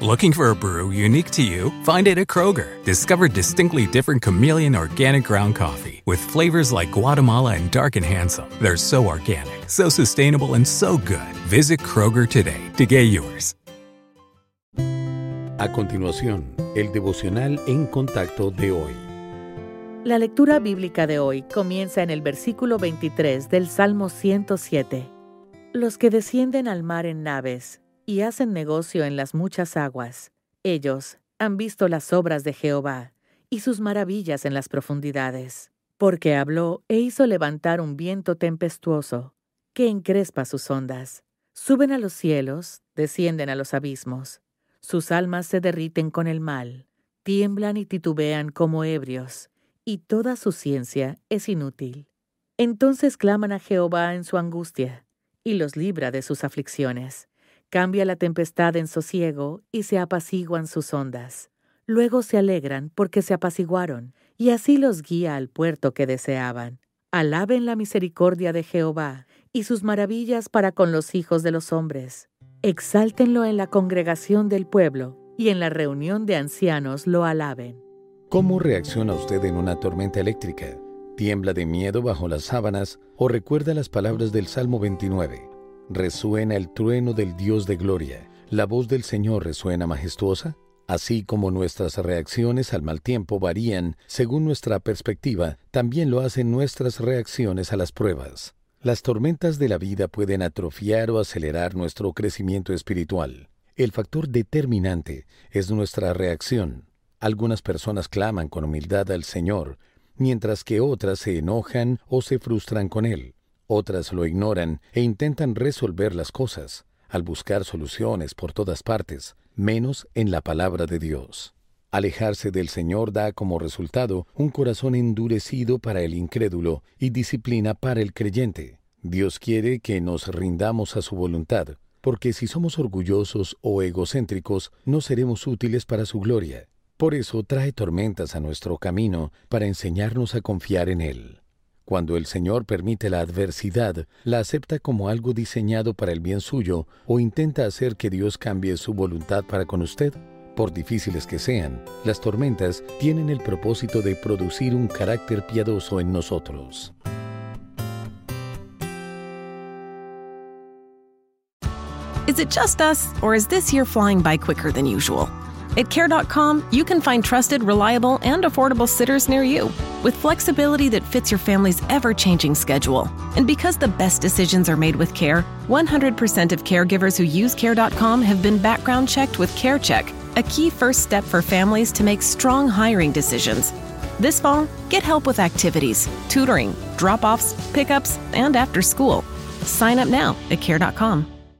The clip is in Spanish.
Looking for a brew unique to you? Find it at Kroger. Discover distinctly different chameleon organic ground coffee with flavors like Guatemala and Dark and Handsome. They're so organic, so sustainable, and so good. Visit Kroger today to get yours. A continuación, el devocional en contacto de hoy. La lectura bíblica de hoy comienza en el versículo 23 del Salmo 107. Los que descienden al mar en naves y hacen negocio en las muchas aguas. Ellos han visto las obras de Jehová y sus maravillas en las profundidades, porque habló e hizo levantar un viento tempestuoso que encrespa sus ondas. Suben a los cielos, descienden a los abismos. Sus almas se derriten con el mal, tiemblan y titubean como ebrios, y toda su ciencia es inútil. Entonces claman a Jehová en su angustia, y los libra de sus aflicciones Cambia la tempestad en sosiego y se apaciguan sus ondas. Luego se alegran porque se apaciguaron, y así los guía al puerto que deseaban. Alaben la misericordia de Jehová y sus maravillas para con los hijos de los hombres. Exáltenlo en la congregación del pueblo y en la reunión de ancianos lo alaben. ¿Cómo reacciona usted en una tormenta eléctrica? ¿Tiembla de miedo bajo las sábanas o recuerda las palabras del Salmo 29? Resuena el trueno del Dios de gloria. La voz del Señor resuena majestuosa. Así como nuestras reacciones al mal tiempo varían según nuestra perspectiva, también lo hacen nuestras reacciones a las pruebas. Las tormentas de la vida pueden atrofiar o acelerar nuestro crecimiento espiritual. El factor determinante es nuestra reacción. Algunas personas claman con humildad al Señor, mientras que otras se enojan o se frustran con Él. Otras lo ignoran e intentan resolver las cosas, al buscar soluciones por todas partes, menos en la palabra de Dios. Alejarse del Señor da como resultado un corazón endurecido para el incrédulo y disciplina para el creyente. Dios quiere que nos rindamos a su voluntad, porque si somos orgullosos o egocéntricos no seremos útiles para su gloria. Por eso trae tormentas a nuestro camino para enseñarnos a confiar en Él. Cuando el Señor permite la adversidad, la acepta como algo diseñado para el bien suyo o intenta hacer que Dios cambie su voluntad para con usted. Por difíciles que sean, las tormentas tienen el propósito de producir un carácter piadoso en nosotros. Is it just us, or is this year flying by quicker than usual? At Care.com, you can find trusted, reliable, and affordable sitters near you with flexibility that fits your family's ever changing schedule. And because the best decisions are made with care, 100% of caregivers who use Care.com have been background checked with CareCheck, a key first step for families to make strong hiring decisions. This fall, get help with activities, tutoring, drop offs, pickups, and after school. Sign up now at Care.com.